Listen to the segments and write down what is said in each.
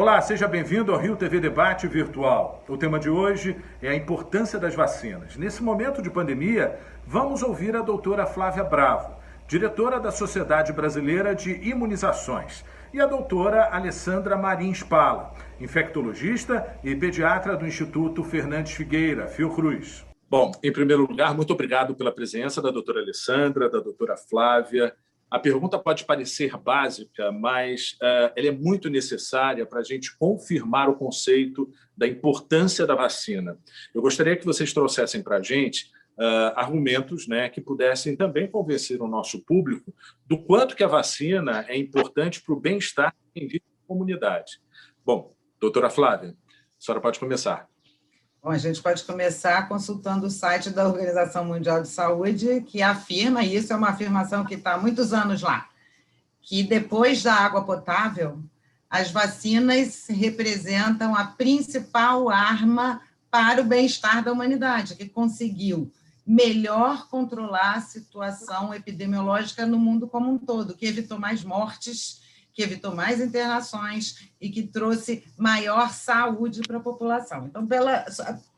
Olá, seja bem-vindo ao Rio TV Debate Virtual. O tema de hoje é a importância das vacinas. Nesse momento de pandemia, vamos ouvir a doutora Flávia Bravo, diretora da Sociedade Brasileira de Imunizações, e a doutora Alessandra Marins Pala, infectologista e pediatra do Instituto Fernandes Figueira, Fiocruz. Bom, em primeiro lugar, muito obrigado pela presença da doutora Alessandra, da doutora Flávia, a pergunta pode parecer básica, mas uh, ela é muito necessária para a gente confirmar o conceito da importância da vacina. Eu gostaria que vocês trouxessem para a gente uh, argumentos né, que pudessem também convencer o nosso público do quanto que a vacina é importante para o bem-estar em vida da comunidade. Bom, doutora Flávia, a senhora pode começar. Bom, a gente pode começar consultando o site da Organização Mundial de Saúde, que afirma, e isso é uma afirmação que está há muitos anos lá, que depois da água potável, as vacinas representam a principal arma para o bem-estar da humanidade, que conseguiu melhor controlar a situação epidemiológica no mundo como um todo, que evitou mais mortes que evitou mais internações e que trouxe maior saúde para a população. Então, pela,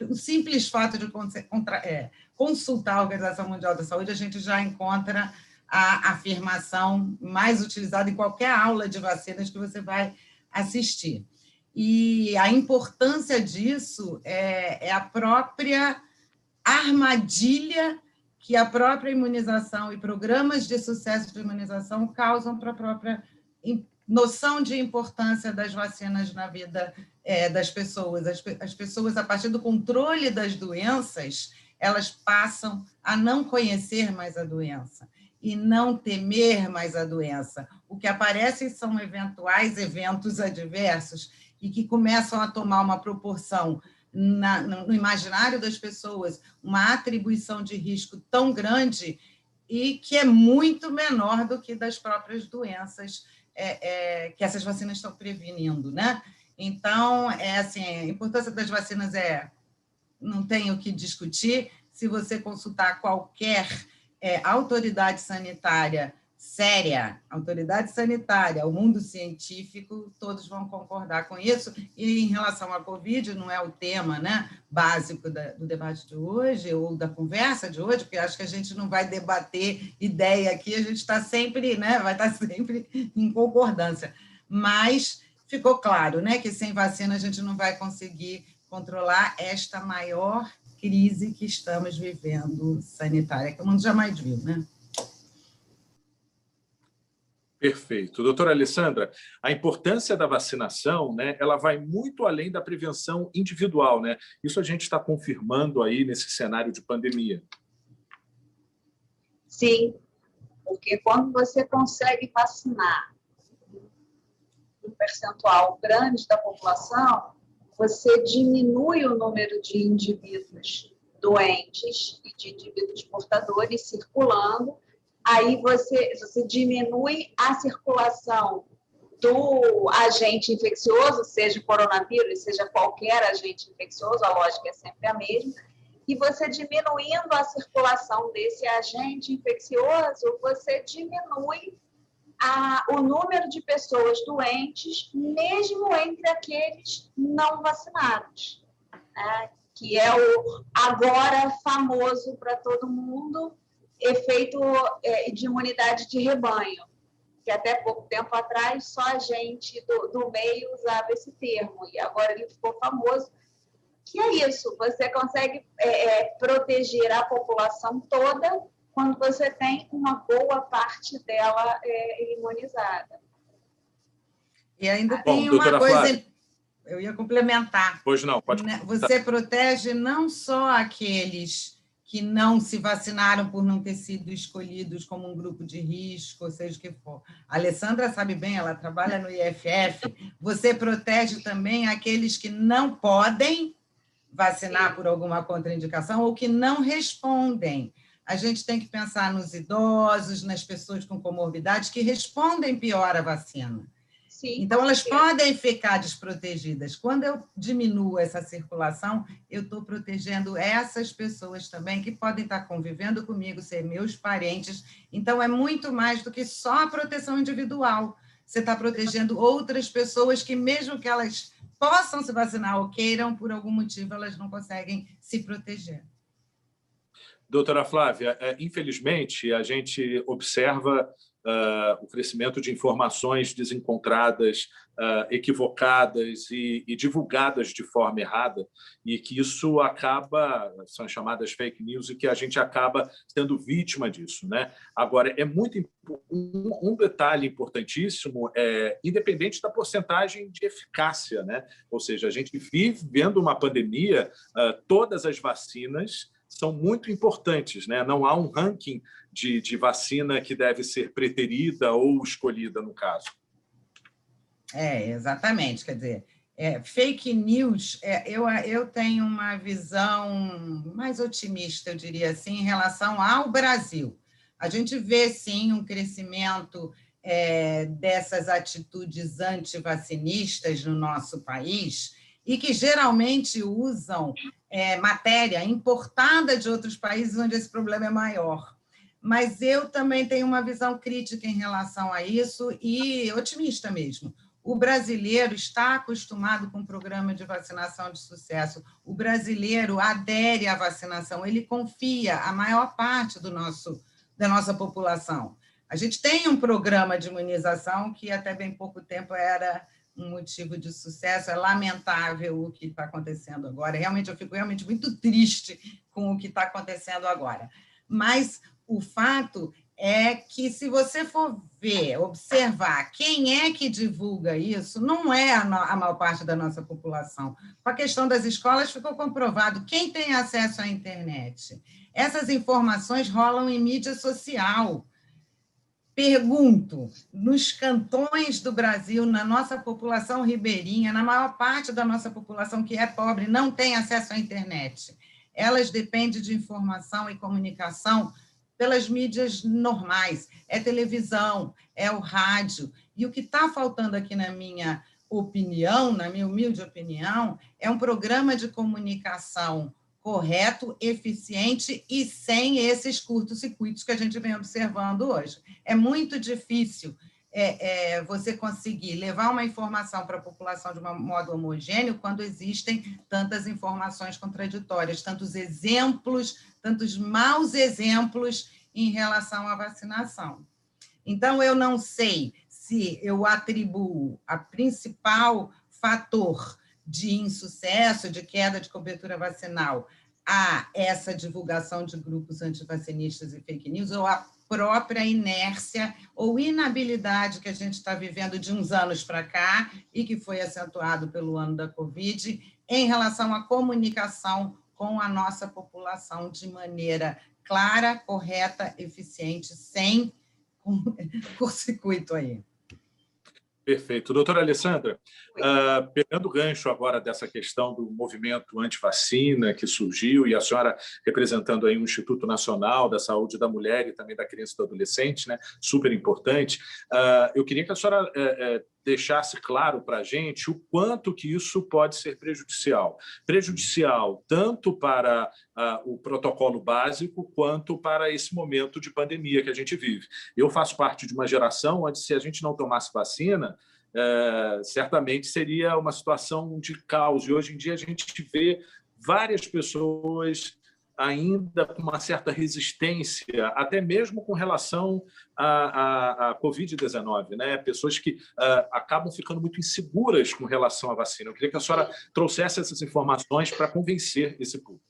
o simples fato de contra, é, consultar a Organização Mundial da Saúde, a gente já encontra a afirmação mais utilizada em qualquer aula de vacinas que você vai assistir. E a importância disso é, é a própria armadilha que a própria imunização e programas de sucesso de imunização causam para a própria noção de importância das vacinas na vida é, das pessoas. As, as pessoas, a partir do controle das doenças, elas passam a não conhecer mais a doença e não temer mais a doença. O que aparece são eventuais eventos adversos e que começam a tomar uma proporção na, no imaginário das pessoas, uma atribuição de risco tão grande e que é muito menor do que das próprias doenças é, é, que essas vacinas estão prevenindo, né? Então, é assim, a importância das vacinas é, não tem o que discutir. Se você consultar qualquer é, autoridade sanitária séria, autoridade sanitária, o mundo científico, todos vão concordar com isso. E em relação à Covid, não é o tema né, básico da, do debate de hoje, ou da conversa de hoje, porque acho que a gente não vai debater ideia aqui, a gente está sempre, né, vai estar sempre em concordância. Mas ficou claro né, que sem vacina a gente não vai conseguir controlar esta maior crise que estamos vivendo sanitária, que o mundo jamais viu, né? Perfeito. Doutora Alessandra, a importância da vacinação, né, ela vai muito além da prevenção individual, né? Isso a gente está confirmando aí nesse cenário de pandemia. Sim, porque quando você consegue vacinar um percentual grande da população, você diminui o número de indivíduos doentes e de indivíduos portadores circulando aí você, você diminui a circulação do agente infeccioso, seja o coronavírus, seja qualquer agente infeccioso, a lógica é sempre a mesma, e você diminuindo a circulação desse agente infeccioso, você diminui a, o número de pessoas doentes, mesmo entre aqueles não vacinados, né? que é o agora famoso para todo mundo, efeito é, de imunidade de rebanho, que até pouco tempo atrás só a gente do, do meio usava esse termo, e agora ele ficou famoso, que é isso, você consegue é, é, proteger a população toda quando você tem uma boa parte dela é, imunizada. E ainda tem Bom, uma coisa... Flávia. Eu ia complementar. Pois não, pode. Né, você protege não só aqueles que não se vacinaram por não ter sido escolhidos como um grupo de risco, ou seja o que for. A Alessandra sabe bem, ela trabalha no IFF. Você protege também aqueles que não podem vacinar por alguma contraindicação ou que não respondem. A gente tem que pensar nos idosos, nas pessoas com comorbidades que respondem pior à vacina. Sim, então, elas podem ficar desprotegidas. Quando eu diminuo essa circulação, eu estou protegendo essas pessoas também que podem estar convivendo comigo, ser meus parentes. Então, é muito mais do que só a proteção individual. você está protegendo outras pessoas que, mesmo que elas possam se vacinar ou queiram, por algum motivo, elas não conseguem se proteger. Doutora Flávia, é, infelizmente, a gente observa o crescimento de informações desencontradas, uh, equivocadas e, e, divulgadas de forma errada, e que isso acaba, são chamadas fake news, e que a gente acaba sendo vítima disso. Né? Agora, é muito um, um detalhe importantíssimo, é, independente da porcentagem de eficácia, né? ou seja, a gente vive vendo uma pandemia, uh, todas as vacinas são muito importantes. Né? Não há um ranking de, de vacina que deve ser preterida ou escolhida, no caso. É, exatamente. Quer dizer, é, fake news, é, eu, eu tenho uma visão mais otimista, eu diria assim, em relação ao Brasil. A gente vê, sim, um crescimento é, dessas atitudes antivacinistas no nosso país e que geralmente usam é, matéria importada de outros países onde esse problema é maior mas eu também tenho uma visão crítica em relação a isso e otimista mesmo. O brasileiro está acostumado com o programa de vacinação de sucesso. O brasileiro adere à vacinação, ele confia a maior parte do nosso da nossa população. A gente tem um programa de imunização que até bem pouco tempo era um motivo de sucesso. É lamentável o que está acontecendo agora. Realmente eu fico realmente muito triste com o que está acontecendo agora. Mas o fato é que, se você for ver, observar quem é que divulga isso, não é a, a maior parte da nossa população. Com a questão das escolas, ficou comprovado quem tem acesso à internet. Essas informações rolam em mídia social. Pergunto, nos cantões do Brasil, na nossa população ribeirinha, na maior parte da nossa população que é pobre, não tem acesso à internet. Elas dependem de informação e comunicação pelas mídias normais, é televisão, é o rádio. E o que está faltando aqui, na minha opinião, na minha humilde opinião, é um programa de comunicação correto, eficiente e sem esses curtos-circuitos que a gente vem observando hoje. É muito difícil é, é, você conseguir levar uma informação para a população de um modo homogêneo quando existem tantas informações contraditórias, tantos exemplos tantos maus exemplos em relação à vacinação. Então, eu não sei se eu atribuo a principal fator de insucesso, de queda de cobertura vacinal, a essa divulgação de grupos antivacinistas e fake news, ou a própria inércia ou inabilidade que a gente está vivendo de uns anos para cá e que foi acentuado pelo ano da Covid em relação à comunicação com a nossa população de maneira clara, correta, eficiente, sem curto-circuito aí. Perfeito. Doutora Alessandra, uh, pegando o gancho agora dessa questão do movimento anti-vacina que surgiu, e a senhora representando aí o Instituto Nacional da Saúde da Mulher e também da Criança e do Adolescente, né, super importante, uh, eu queria que a senhora uh, deixasse claro para a gente o quanto que isso pode ser prejudicial. Prejudicial tanto para uh, o protocolo básico quanto para esse momento de pandemia que a gente vive. Eu faço parte de uma geração onde, se a gente não tomasse vacina, uh, certamente seria uma situação de caos. E hoje em dia a gente vê várias pessoas ainda com uma certa resistência, até mesmo com relação à, à, à Covid-19, né? Pessoas que uh, acabam ficando muito inseguras com relação à vacina. Eu queria que a senhora trouxesse essas informações para convencer esse público.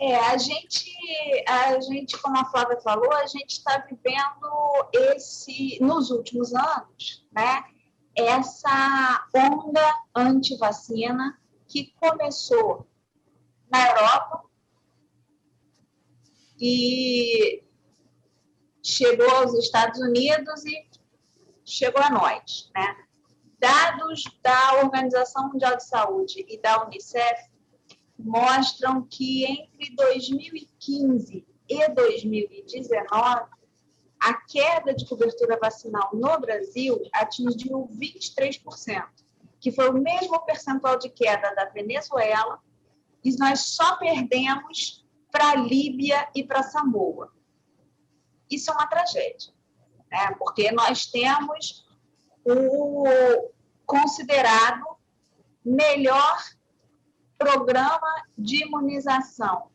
É, a gente, a gente, como a Flávia falou, a gente está vivendo esse, nos últimos anos, né? Essa onda anti-vacina que começou na Europa, e chegou aos Estados Unidos e chegou a nós. Né? Dados da Organização Mundial de Saúde e da Unicef mostram que entre 2015 e 2019, a queda de cobertura vacinal no Brasil atingiu 23%, que foi o mesmo percentual de queda da Venezuela, e nós só perdemos para a Líbia e para Samoa. Isso é uma tragédia, né? porque nós temos o considerado melhor programa de imunização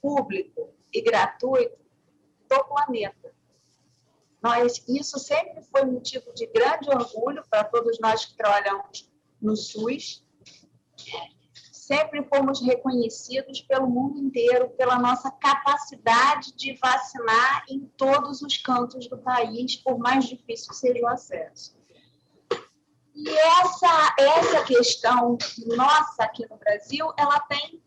público e gratuito do planeta. Nós, isso sempre foi motivo de grande orgulho para todos nós que trabalhamos no SUS. Sempre fomos reconhecidos pelo mundo inteiro pela nossa capacidade de vacinar em todos os cantos do país, por mais difícil que seja o acesso. E essa, essa questão nossa aqui no Brasil, ela tem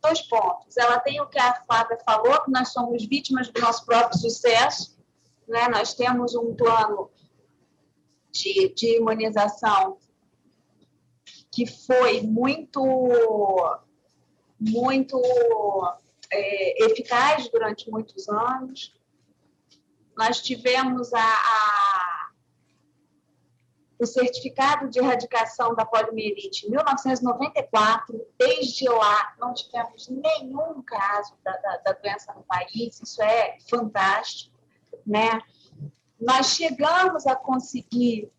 dois pontos. Ela tem o que a Flávia falou, que nós somos vítimas do nosso próprio sucesso. Né? Nós temos um plano de, de imunização que foi muito, muito é, eficaz durante muitos anos. Nós tivemos a, a o certificado de erradicação da poliomielite em 1994. Desde lá, não tivemos nenhum caso da, da, da doença no país, isso é fantástico. Né? Nós chegamos a conseguir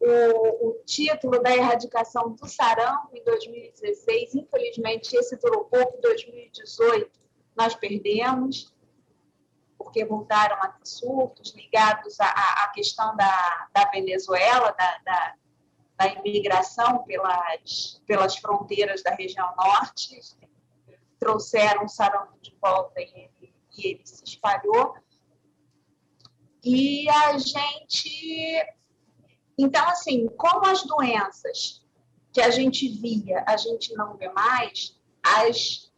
o, o, título da erradicação do sarampo em 2016. Infelizmente, esse durou pouco. Em 2018, nós perdemos porque voltaram a surtos ligados à, à questão da, da Venezuela, da, da, da imigração pelas, pelas fronteiras da região norte, trouxeram o sarampo de volta e ele, e ele se espalhou. E a gente. Então, assim, como as doenças que a gente via, a gente não vê mais, as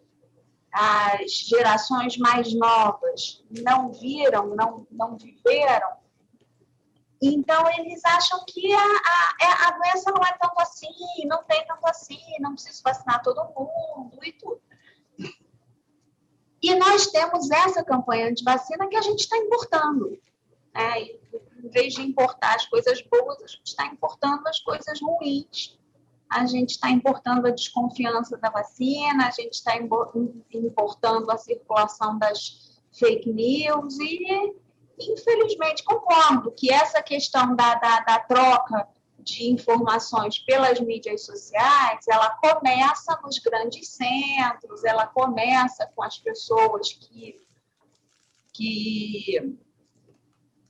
as gerações mais novas não viram, não, não viveram, então eles acham que a, a, é, a doença não é tanto assim, não tem tanto assim, não preciso vacinar todo mundo e tudo. E nós temos essa campanha de vacina que a gente está importando. Né? Em vez de importar as coisas boas, a gente está importando as coisas ruins. A gente está importando a desconfiança da vacina, a gente está importando a circulação das fake news e, infelizmente, concordo que essa questão da, da, da troca de informações pelas mídias sociais, ela começa nos grandes centros, ela começa com as pessoas que, que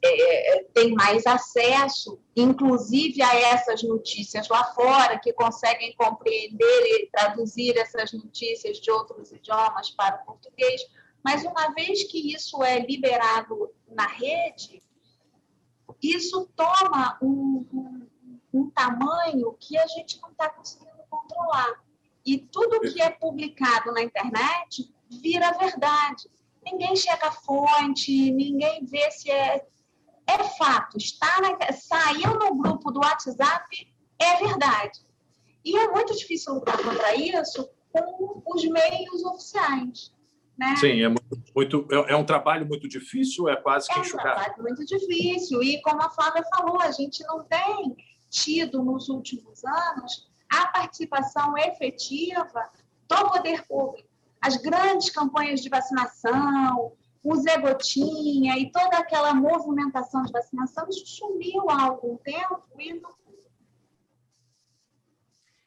é, é, tem mais acesso, inclusive a essas notícias lá fora, que conseguem compreender e traduzir essas notícias de outros idiomas para o português. Mas uma vez que isso é liberado na rede, isso toma um, um, um tamanho que a gente não está conseguindo controlar. E tudo que é publicado na internet vira verdade. Ninguém chega à fonte, ninguém vê se é é fato, está na, saiu no grupo do WhatsApp, é verdade. E é muito difícil lutar contra isso com os meios oficiais. Né? Sim, é, muito, é, é, um trabalho muito difícil, é quase que enxugar. É um trabalho muito difícil. E como a Flávia falou, a gente não tem tido nos últimos anos a participação efetiva do poder público. As grandes campanhas de vacinação, o Zé Gotinha e toda aquela movimentação de vacinação, sumiu há algum tempo e não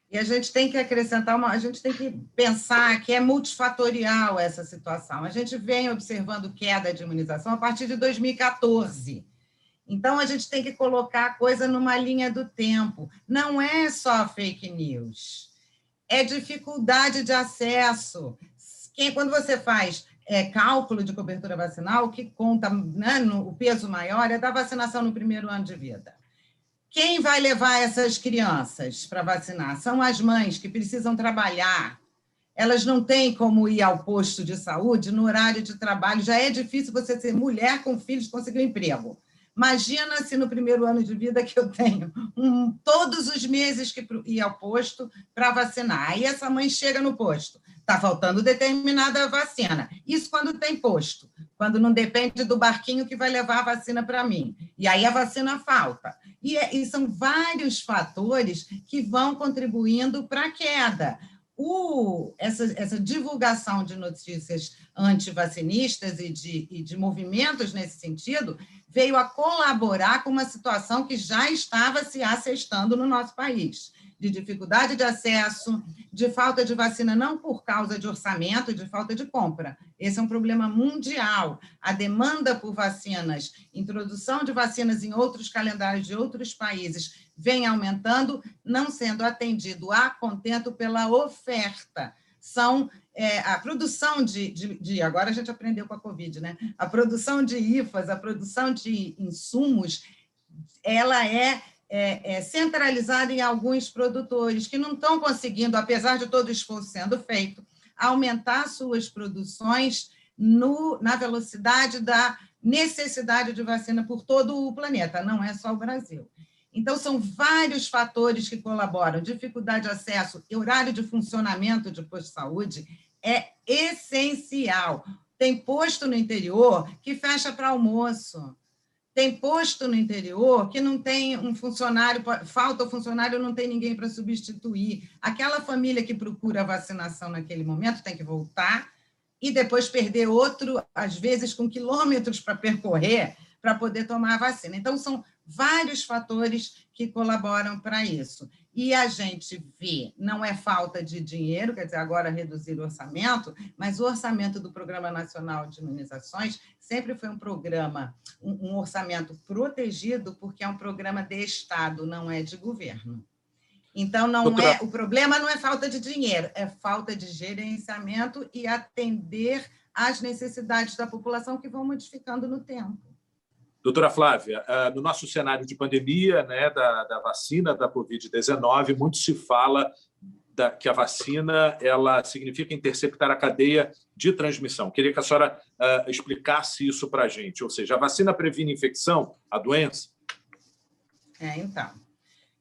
e a gente tem que acrescentar, uma, a gente tem que pensar que é multifatorial essa situação. A gente vem observando queda de imunização a partir de 2014. Então, a gente tem que colocar a coisa numa linha do tempo. Não é só fake news, é dificuldade de acesso. Quem, quando você faz é, cálculo de cobertura vacinal, que conta né, no, o peso maior é da vacinação no primeiro ano de vida. Quem vai levar essas crianças para vacinar? São as mães que precisam trabalhar. Elas não têm como ir ao posto de saúde no horário de trabalho. Já é difícil você ser mulher com filhos conseguir um emprego. Imagina se no primeiro ano de vida que eu tenho um, todos os meses que ir ao posto para vacinar. Aí essa mãe chega no posto está faltando determinada vacina. Isso quando tem posto, quando não depende do barquinho que vai levar a vacina para mim. E aí a vacina falta. E, é, e são vários fatores que vão contribuindo para a queda. o, essa, essa divulgação de notícias antivacinistas e de, e de movimentos nesse sentido veio a colaborar com uma situação que já estava se assestando no nosso país de dificuldade de acesso, de falta de vacina, não por causa de orçamento, de falta de compra. Esse é um problema mundial. A demanda por vacinas, introdução de vacinas em outros calendários de outros países, vem aumentando, não sendo atendido a contento pela oferta. São é, a produção de, de, de, Agora a gente aprendeu com a Covid, né? A produção de IFAs, a produção de insumos, ela é é, é, centralizada em alguns produtores que não estão conseguindo, apesar de todo o esforço sendo feito, aumentar suas produções no, na velocidade da necessidade de vacina por todo o planeta, não é só o Brasil. Então, são vários fatores que colaboram. Dificuldade de acesso horário de funcionamento de posto de saúde é essencial. Tem posto no interior que fecha para almoço tem posto no interior que não tem um funcionário, falta o funcionário, não tem ninguém para substituir. Aquela família que procura a vacinação naquele momento tem que voltar e depois perder outro, às vezes com quilômetros para percorrer, para poder tomar a vacina. Então, são vários fatores que colaboram para isso. E a gente vê, não é falta de dinheiro, quer dizer, agora reduzir o orçamento, mas o orçamento do Programa Nacional de Imunizações sempre foi um programa, um, um orçamento protegido, porque é um programa de Estado, não é de governo. Então, não Doutora... é, o problema não é falta de dinheiro, é falta de gerenciamento e atender às necessidades da população que vão modificando no tempo. Doutora Flávia, ah, no nosso cenário de pandemia né, da, da vacina da Covid-19, muito se fala da, que a vacina ela significa interceptar a cadeia de transmissão. Queria que a senhora uh, explicasse isso para a gente. Ou seja, a vacina previne infecção, a doença? É, então.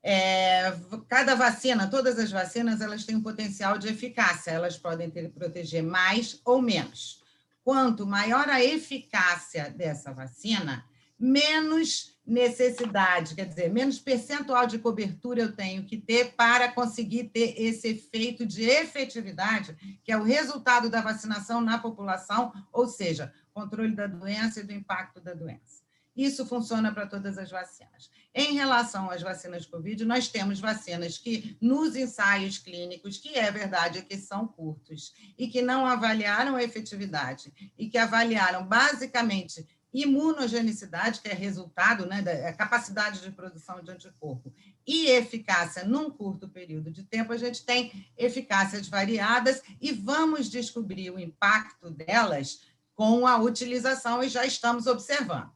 É, cada vacina, todas as vacinas, elas têm um potencial de eficácia. Elas podem ter, proteger mais ou menos. Quanto maior a eficácia dessa vacina, menos necessidade, quer dizer, menos percentual de cobertura eu tenho que ter para conseguir ter esse efeito de efetividade, que é o resultado da vacinação na população, ou seja, controle da doença e do impacto da doença. Isso funciona para todas as vacinas. Em relação às vacinas Covid, nós temos vacinas que, nos ensaios clínicos, que é verdade que são curtos, e que não avaliaram a efetividade, e que avaliaram basicamente imunogenicidade, que é resultado né, da é capacidade de produção de anticorpo, e eficácia num curto período de tempo, a gente tem eficácias variadas e vamos descobrir o impacto delas com a utilização e já estamos observando.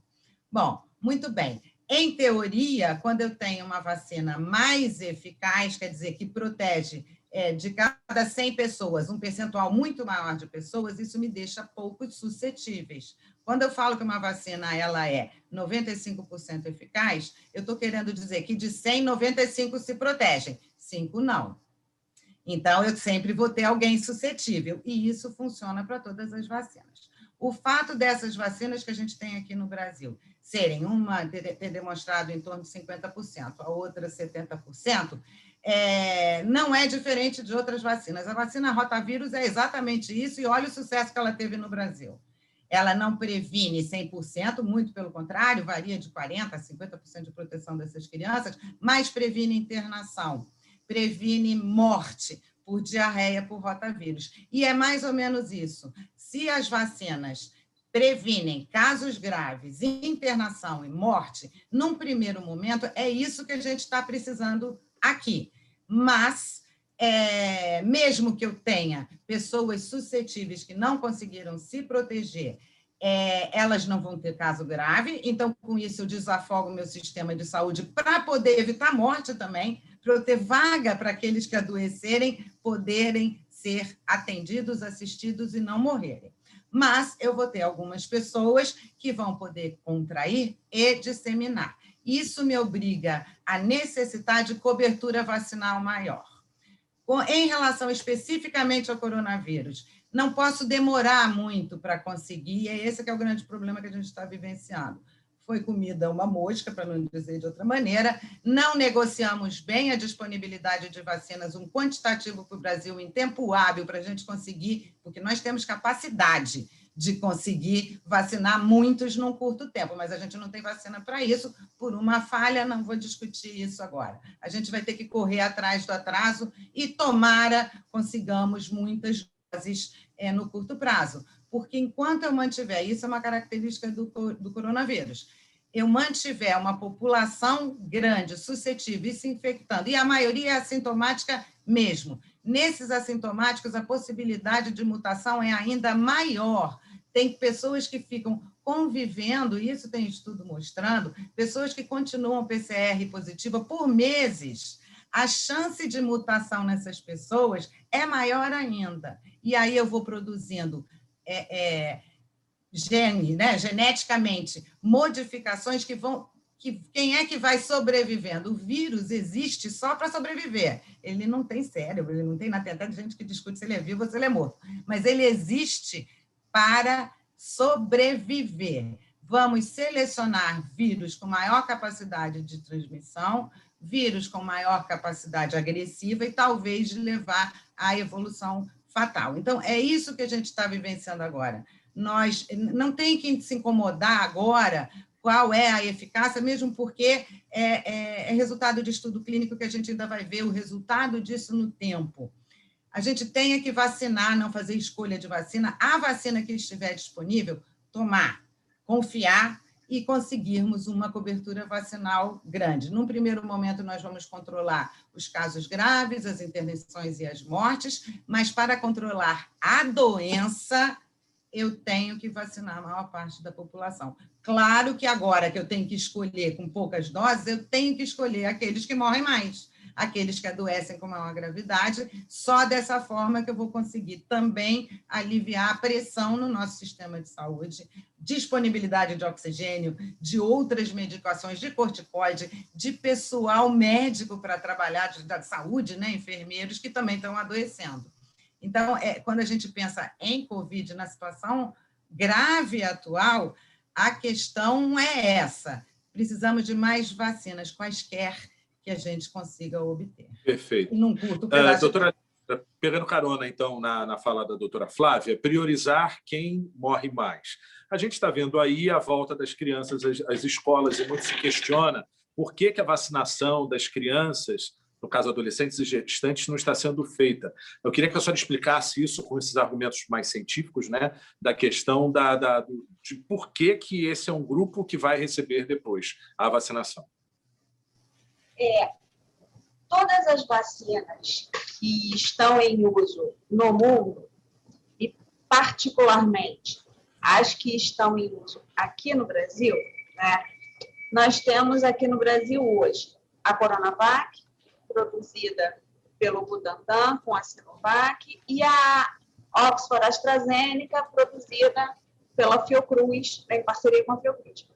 Bom, muito bem. Em teoria, quando eu tenho uma vacina mais eficaz, quer dizer, que protege é, de cada 100 pessoas, um percentual muito maior de pessoas, isso me deixa poucos suscetíveis. Quando eu falo que uma vacina ela é 95% eficaz, eu estou querendo dizer que de 100, 95 se protegem, 5 não. Então, eu sempre vou ter alguém suscetível, e isso funciona para todas as vacinas. O fato dessas vacinas que a gente tem aqui no Brasil serem uma ter demonstrado em torno de 50%, a outra 70%, é, não é diferente de outras vacinas. A vacina rotavírus é exatamente isso, e olha o sucesso que ela teve no Brasil ela não previne 100%, muito pelo contrário, varia de 40% a 50% de proteção dessas crianças, mas previne internação, previne morte por diarreia por rotavírus. E é mais ou menos isso. Se as vacinas previnem casos graves, internação e morte, num primeiro momento, é isso que a gente está precisando aqui. Mas é, mesmo que eu tenha pessoas suscetíveis que não conseguiram se proteger, é, elas não vão ter caso grave, então, com isso, eu desafogo o meu sistema de saúde para poder evitar morte também, para eu ter vaga para aqueles que adoecerem poderem ser atendidos, assistidos e não morrerem. Mas eu vou ter algumas pessoas que vão poder contrair e disseminar. Isso me obriga a necessitar de cobertura vacinal maior em relação especificamente ao coronavírus, não posso demorar muito para conseguir, e é esse que é o grande problema que a gente está vivenciando. foi comida uma mosca, para não dizer de outra maneira. Não negociamos bem a disponibilidade de vacinas, um quantitativo para o Brasil em tempo hábil para a gente conseguir, porque nós temos capacidade de conseguir vacinar muitos num curto tempo, mas a gente não tem vacina para isso, por uma falha, não vou discutir isso agora. A gente vai ter que correr atrás do atraso e, tomara, consigamos muitas doses é, no curto prazo, porque enquanto eu mantiver, isso é uma característica do, do coronavírus, eu mantiver uma população grande, suscetível e se infectando, e a maioria é assintomática mesmo, nesses assintomáticos a possibilidade de mutação é ainda maior. Tem pessoas que ficam convivendo, isso tem estudo mostrando, pessoas que continuam PCR positiva por meses. A chance de mutação nessas pessoas é maior ainda. E aí eu vou produzindo é, é, gene, né, geneticamente, modificações que vão. Que, quem é que vai sobrevivendo? O vírus existe só para sobreviver. Ele não tem cérebro, ele não tem. Tem até gente que discute se ele é vivo ou se ele é morto. Mas ele existe para sobreviver. Vamos selecionar vírus com maior capacidade de transmissão, vírus com maior capacidade agressiva e talvez levar à evolução fatal. Então, é isso que a gente está vivenciando agora. Nós não tem que se incomodar agora qual é a eficácia, mesmo porque é, é, é, resultado de estudo clínico que a gente ainda vai ver o resultado disso no tempo. A gente tem que vacinar, não fazer escolha de vacina. A vacina que estiver disponível, tomar, confiar e conseguirmos uma cobertura vacinal grande. Num primeiro momento, nós vamos controlar os casos graves, as intervenções e as mortes, mas para controlar a doença, eu tenho que vacinar a maior parte da população. Claro que agora que eu tenho que escolher com poucas doses, eu tenho que escolher aqueles que morrem mais, aqueles que adoecem com maior gravidade. Só dessa forma que eu vou conseguir também aliviar a pressão no nosso sistema de saúde, disponibilidade de oxigênio, de outras medicações, de corticoide, de pessoal médico para trabalhar de, saúde, né, enfermeiros que também estão adoecendo. Então, é, quando a gente pensa em Covid, na situação grave atual, a questão é essa: precisamos de mais vacinas, quaisquer que a gente consiga obter. Perfeito. E num curto uh, doutora, pegando carona, então, na, na fala da doutora Flávia, priorizar quem morre mais. A gente está vendo aí a volta das crianças às, às escolas e muito se questiona por que, que a vacinação das crianças no caso adolescentes e gestantes, não está sendo feita. Eu queria que a senhora explicasse isso com esses argumentos mais científicos, né, da questão da, da, de por que, que esse é um grupo que vai receber depois a vacinação. É, todas as vacinas que estão em uso no mundo, e particularmente as que estão em uso aqui no Brasil, né, nós temos aqui no Brasil hoje a Coronavac, produzida pelo Butantan com a Sinovac e a Oxford AstraZeneca produzida pela Fiocruz, em parceria com a Fiocruz.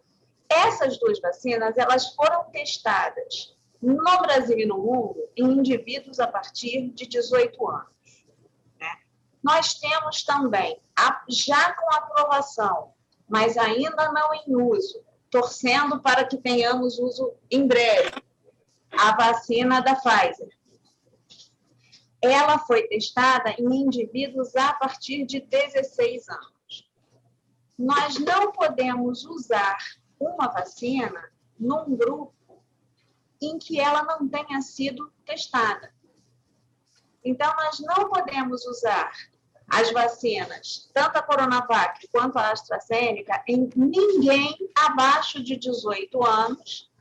Essas duas vacinas, elas foram testadas no Brasil e no mundo em indivíduos a partir de 18 anos. Né? Nós temos também, já com aprovação, mas ainda não em uso, torcendo para que tenhamos uso em breve, a vacina da Pfizer. Ela foi testada em indivíduos a partir de 16 anos. Nós não podemos usar uma vacina num grupo em que ela não tenha sido testada. Então, nós não podemos usar as vacinas, tanto a Coronavac quanto a AstraZeneca, em ninguém abaixo de 18 anos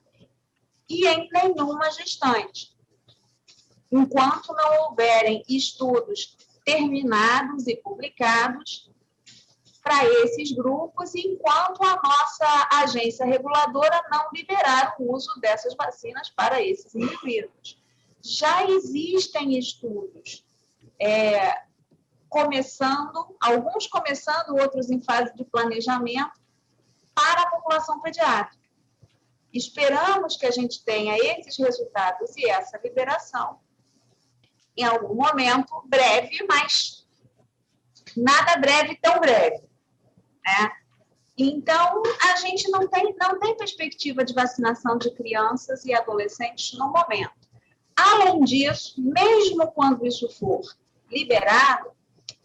e em nenhuma gestante. Enquanto não houverem estudos terminados e publicados para esses grupos, enquanto a nossa agência reguladora não liberar o uso dessas vacinas para esses indivíduos. Já existem estudos é, começando, alguns começando, outros em fase de planejamento, para a população pediátrica. Esperamos que a gente tenha esses resultados e essa liberação em algum momento breve, mas nada breve tão breve. Né? Então, a gente não tem, não tem perspectiva de vacinação de crianças e adolescentes no momento. Além disso, mesmo quando isso for liberado,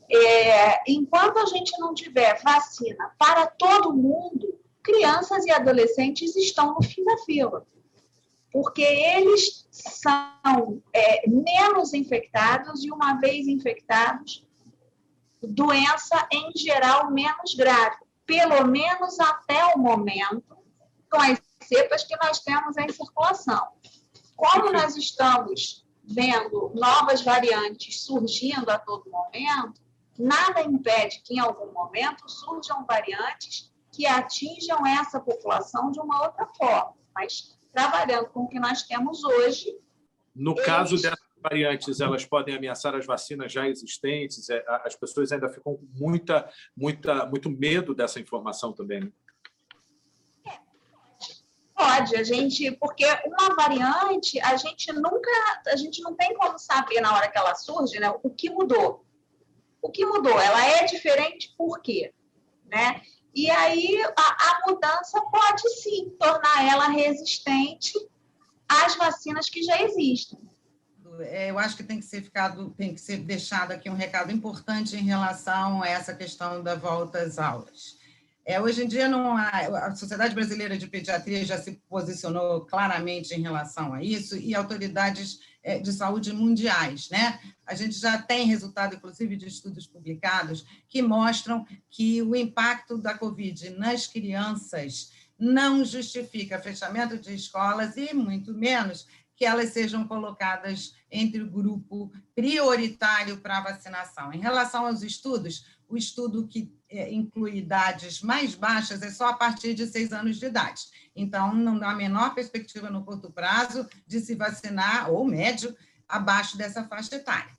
é, enquanto a gente não tiver vacina para todo mundo, crianças e adolescentes estão no fim da fila, porque eles são é, menos infectados e, uma vez infectados, doença em geral menos grave, pelo menos até o momento, com as cepas que nós temos em circulação. Como nós estamos vendo novas variantes surgindo a todo momento, nada impede que em algum momento surjam variantes que atinjam essa população de uma outra forma, mas trabalhando com o que nós temos hoje. No eles... caso dessas variantes, elas podem ameaçar as vacinas já existentes, é, as pessoas ainda ficam com muita, muita, muito medo dessa informação também. Né? Pode, a gente, porque uma variante, a gente nunca, a gente não tem como saber na hora que ela surge, né, o que mudou. O que mudou? Ela é diferente por quê? Né? E aí a, a mudança pode sim tornar ela resistente às vacinas que já existem. É, eu acho que tem que ser ficado, tem que ser deixado aqui um recado importante em relação a essa questão da volta às aulas. É, hoje em dia, não há, a Sociedade Brasileira de Pediatria já se posicionou claramente em relação a isso e autoridades é, de saúde mundiais. Né? A gente já tem resultado, inclusive, de estudos publicados que mostram que o impacto da Covid nas crianças não justifica fechamento de escolas e, muito menos, que elas sejam colocadas entre o grupo prioritário para vacinação. Em relação aos estudos, o estudo que é, inclui idades mais baixas é só a partir de seis anos de idade. Então, não dá a menor perspectiva no curto prazo de se vacinar, ou médio, abaixo dessa faixa etária.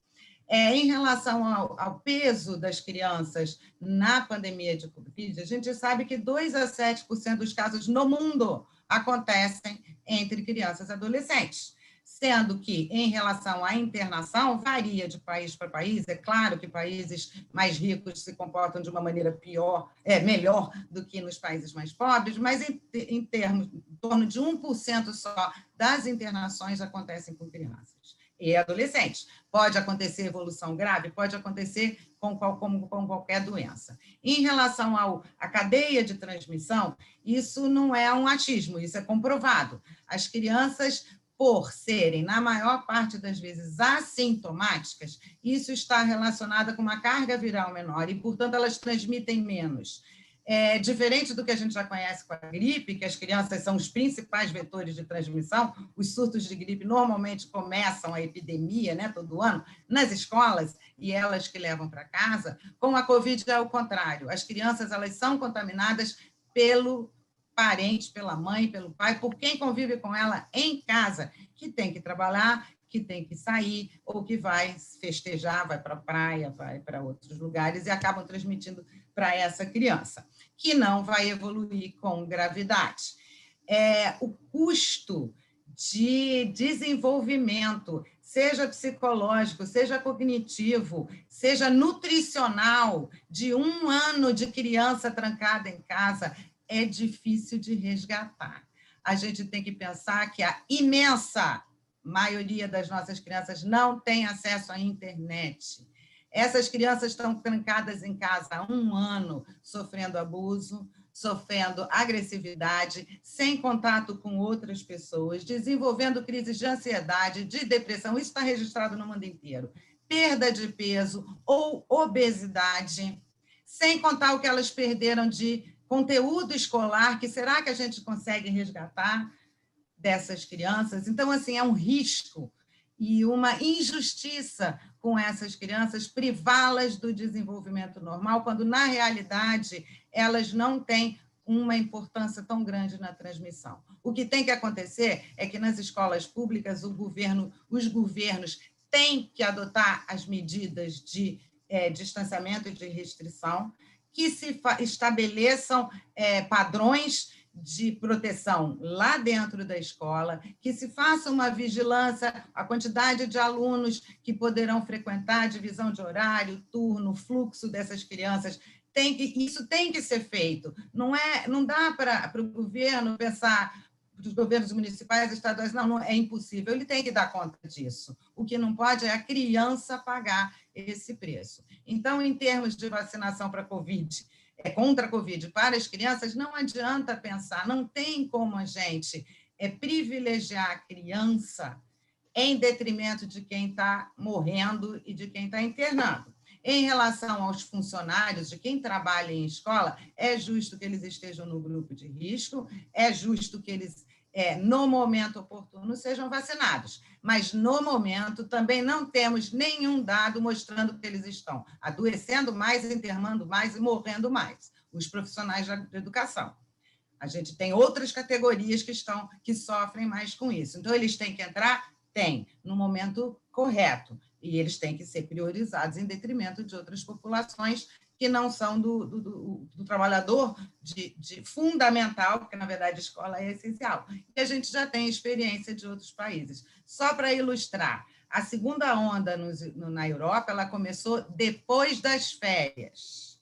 É, em relação ao, ao, peso das crianças na pandemia de Covid, a gente sabe que 2 a 7% dos casos no mundo acontecem entre crianças e adolescentes sendo que, em relação à internação, varia de país para país. É claro que países mais ricos se comportam de uma maneira pior, é melhor do que nos países mais pobres, mas em, em termos, em torno de 1% só das internações acontecem com crianças e adolescentes. Pode acontecer evolução grave, pode acontecer com, com, com qualquer doença. Em relação à cadeia de transmissão, isso não é um atismo, isso é comprovado. As crianças por serem, na maior parte das vezes, assintomáticas, isso está relacionado com uma carga viral menor e, portanto, elas transmitem menos. É, diferente do que a gente já conhece com a gripe, que as crianças são os principais vetores de transmissão, os surtos de gripe normalmente começam a epidemia, né, todo ano, nas escolas, e elas que levam para casa. Com a Covid é o contrário, as crianças elas são contaminadas pelo parente, pela mãe, pelo pai, por quem convive com ela em casa, que tem que trabalhar, que tem que sair, ou que vai festejar, vai para a praia, vai para outros lugares e acabam transmitindo para essa criança, que não vai evoluir com gravidade. É, o custo de desenvolvimento, seja psicológico, seja cognitivo, seja nutricional, de um ano de criança trancada em casa, é difícil de resgatar. A gente tem que pensar que a imensa maioria das nossas crianças não tem acesso à internet. Essas crianças estão trancadas em casa há um ano, sofrendo abuso, sofrendo agressividade, sem contato com outras pessoas, desenvolvendo crises de ansiedade, de depressão. Isso está registrado no mundo inteiro. Perda de peso ou obesidade, sem contar o que elas perderam de conteúdo escolar, que será que a gente consegue resgatar dessas crianças? Então, assim, é um risco e uma injustiça com essas crianças, privá-las do desenvolvimento normal, quando, na realidade, elas não têm uma importância tão grande na transmissão. O que tem que acontecer é que nas escolas públicas o governo, os governos têm que adotar as medidas de é, distanciamento e de restrição, que se estabeleçam é, padrões de proteção lá dentro da escola, que se faça uma vigilância, a quantidade de alunos que poderão frequentar, divisão de horário, turno, fluxo dessas crianças tem que, isso tem que ser feito. Não é, não dá para o governo pensar os governos municipais, estaduais, não, não, é impossível. Ele tem que dar conta disso. O que não pode é a criança pagar esse preço. Então, em termos de vacinação para Covid, é, contra a Covid para as crianças, não adianta pensar, não tem como a gente é, privilegiar a criança em detrimento de quem está morrendo e de quem está internando. Em relação aos funcionários, de quem trabalha em escola, é justo que eles estejam no grupo de risco, é justo que eles, é, no momento oportuno, sejam vacinados. Mas, no momento, também não temos nenhum dado mostrando que eles estão adoecendo mais, internando mais e morrendo mais, os profissionais de educação. A gente tem outras categorias que estão que sofrem mais com isso. Então, eles têm que entrar? Tem, no momento correto e eles têm que ser priorizados em detrimento de outras populações que não são do, do, do, do trabalhador de, de, fundamental, porque, na verdade, a escola é essencial. E a gente já tem experiência de outros países. Só para ilustrar, a segunda onda no, no, na Europa ela começou depois das férias.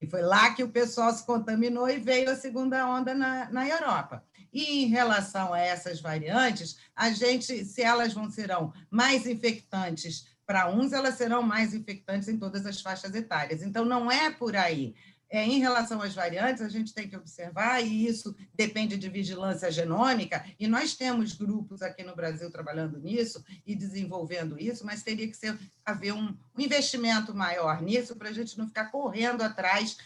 E foi lá que o pessoal se contaminou e veio a segunda onda na, na Europa. E em relação a essas variantes, a gente, se elas vão serão mais infectantes para uns, elas serão mais infectantes em todas as faixas etárias. Então, não é por aí. É, em relação às variantes, a gente tem que observar, e isso depende de vigilância genômica, e nós temos grupos aqui no Brasil trabalhando nisso e desenvolvendo isso, mas teria que ser, haver um, um investimento maior nisso para a gente não ficar correndo atrás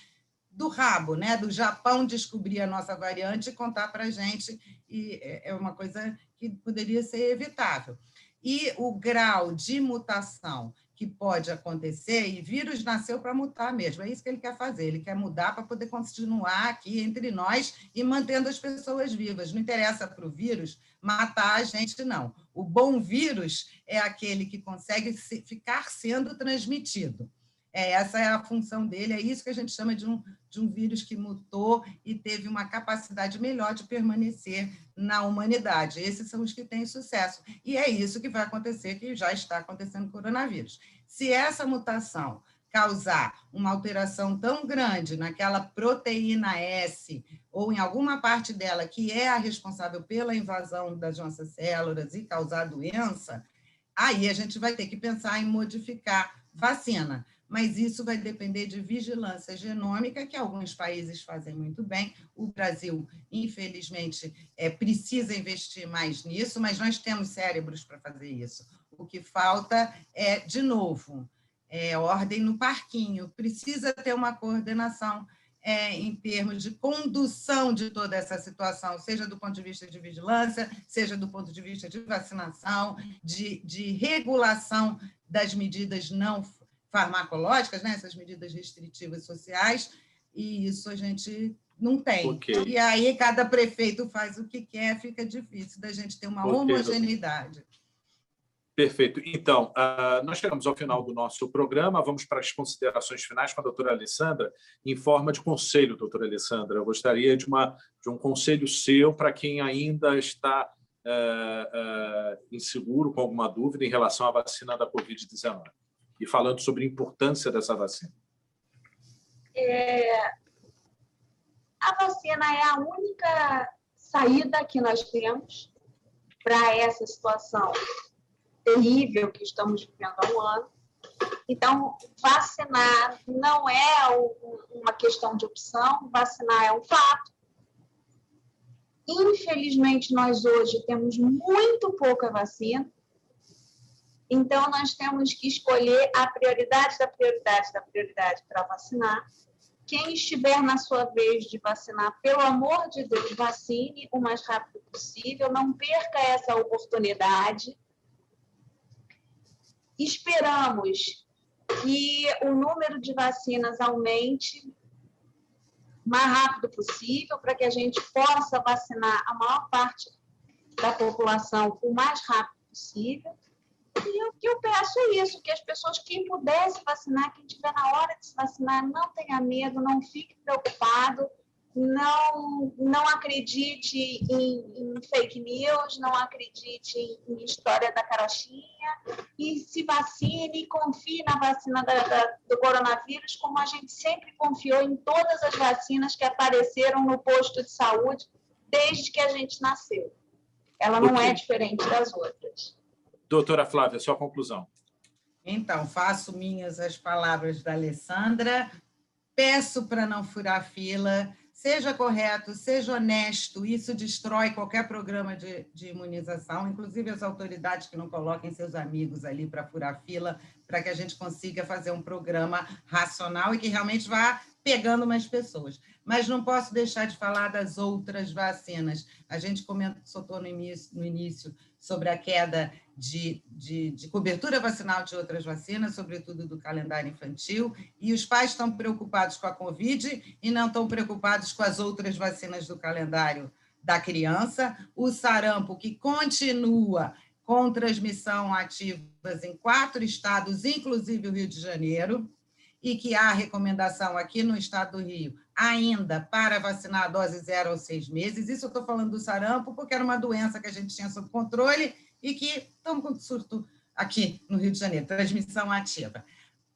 do rabo, né? Do Japão descobrir a nossa variante e contar para a gente, e é, é uma coisa que poderia ser evitável. E o grau de mutação que pode acontecer, e vírus nasceu para mutar mesmo, é isso que ele quer fazer, ele quer mudar para poder continuar aqui entre nós e mantendo as pessoas vivas. Não interessa para o vírus matar a gente, não. O bom vírus é aquele que consegue ficar sendo transmitido. É, essa é a função dele, é isso que a gente chama de um, de um vírus que mutou e teve uma capacidade melhor de permanecer na humanidade. Esses são os que têm sucesso. E é isso que vai acontecer, que já está acontecendo com o coronavírus. Se essa mutação causar uma alteração tão grande naquela proteína S ou em alguma parte dela que é a responsável pela invasão das nossas células e causar doença, aí a gente vai ter que pensar em modificar vacina mas isso vai depender de vigilância genômica, que alguns países fazem muito bem. O Brasil, infelizmente, é, precisa investir mais nisso, mas nós temos cérebros para fazer isso. O que falta é, de novo, é, ordem no parquinho, precisa ter uma coordenação é, em termos de condução de toda essa situação, seja do ponto de vista de vigilância, seja do ponto de vista de vacinação, de, de regulação das medidas não farmacológicas, né, essas medidas restritivas sociais, e isso a gente não tem. Okay. E aí cada prefeito faz o que quer, fica difícil da gente ter uma okay, homogeneidade. Perfeito. Então, uh, nós chegamos ao final do nosso programa, vamos para as considerações finais com a doutora Alessandra, em forma de conselho, doutora Alessandra. Eu gostaria de, uma, de um conselho seu para quem ainda está uh, uh, inseguro, com alguma dúvida em relação à vacina da Covid-19 e falando sobre a importância dessa vacina? É, a vacina é a única saída que nós temos para essa situação terrível que estamos vivendo há um ano. Então, vacinar não é uma questão de opção, vacinar é um fato. Infelizmente, nós hoje temos muito pouca vacina. Então, nós temos que escolher a prioridade da prioridade da prioridade para vacinar. Quem estiver na sua vez de vacinar, pelo amor de Deus, vacine o mais rápido possível, não perca essa oportunidade. Esperamos que o número de vacinas aumente o mais rápido possível, para que a gente possa vacinar a maior parte da população o mais rápido possível. E o que eu peço é isso, que as pessoas, quem pudesse vacinar, quem estiver na hora de se vacinar, não tenha medo, não fique preocupado, não, não acredite em, em, fake news, não acredite em, história da carochinha e se vacine e confie na vacina da, da, do coronavírus, como a gente sempre confiou em todas as vacinas que apareceram no posto de saúde desde que a gente nasceu. Ela não é diferente das outras. Doutora Flávia, sua conclusão. Então, faço minhas as palavras da Alessandra, peço para não furar fila, seja correto, seja honesto, isso destrói qualquer programa de, de, imunização, inclusive as autoridades que não coloquem seus amigos ali para furar fila, para que a gente consiga fazer um programa racional e que realmente vá pegando mais pessoas. Mas não posso deixar de falar das outras vacinas. A gente comentou no início, no início sobre a queda de, de, de, cobertura vacinal de outras vacinas, sobretudo do calendário infantil, e os pais estão preocupados com a Covid e não estão preocupados com as outras vacinas do calendário da criança, o sarampo, que continua com transmissão ativas em quatro estados, inclusive o Rio de Janeiro, e que há recomendação aqui no estado do Rio ainda para vacinar a dose zero aos seis meses. Isso eu estou falando do sarampo, porque era uma doença que a gente tinha sob controle e que estamos com surto aqui no Rio de Janeiro, transmissão ativa.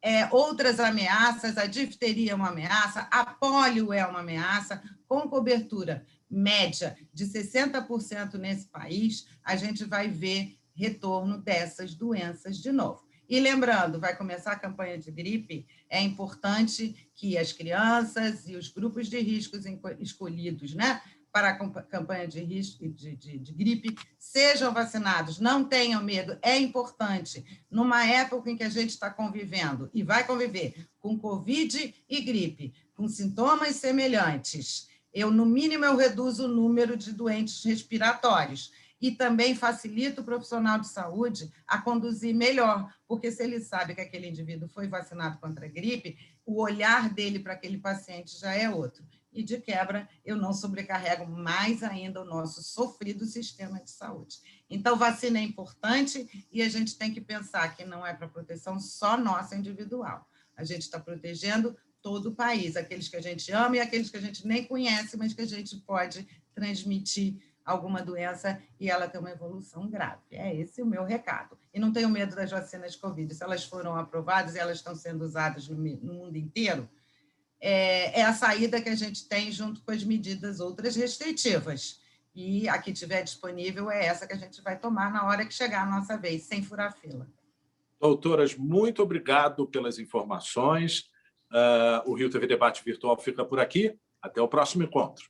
É, outras ameaças, a difteria é uma ameaça, a polio é uma ameaça, com cobertura média de 60% nesse país, a gente vai ver retorno dessas doenças de novo. E lembrando, vai começar a campanha de gripe, é importante que as crianças e os grupos de riscos escolhidos né, para a campanha de, risco, de, de, de gripe sejam vacinados, não tenham medo, é importante. Numa época em que a gente está convivendo e vai conviver com Covid e gripe, com sintomas semelhantes, eu, no mínimo, eu reduzo o número de doentes respiratórios e também facilita o profissional de saúde a conduzir melhor, porque se ele sabe que aquele indivíduo foi vacinado contra a gripe, o olhar dele para aquele paciente já é outro. E, de quebra, eu não sobrecarrego mais ainda o nosso sofrido sistema de saúde. Então, vacina é importante e a gente tem que pensar que não é para proteção só nossa individual. A gente está protegendo todo o país, aqueles que a gente ama e aqueles que a gente nem conhece, mas que a gente pode transmitir alguma doença e ela tem uma evolução grave. É esse o meu recado. E não tenho medo das vacinas Covid. Se elas foram aprovadas e elas estão sendo usadas no mundo inteiro, é, é, a saída que a gente tem junto com as medidas outras restritivas. E a que tiver disponível é essa que a gente vai tomar na hora que chegar a nossa vez, sem furar fila. Doutoras, muito obrigado pelas informações. Uh, o Rio TV Debate Virtual fica por aqui. Até o próximo encontro.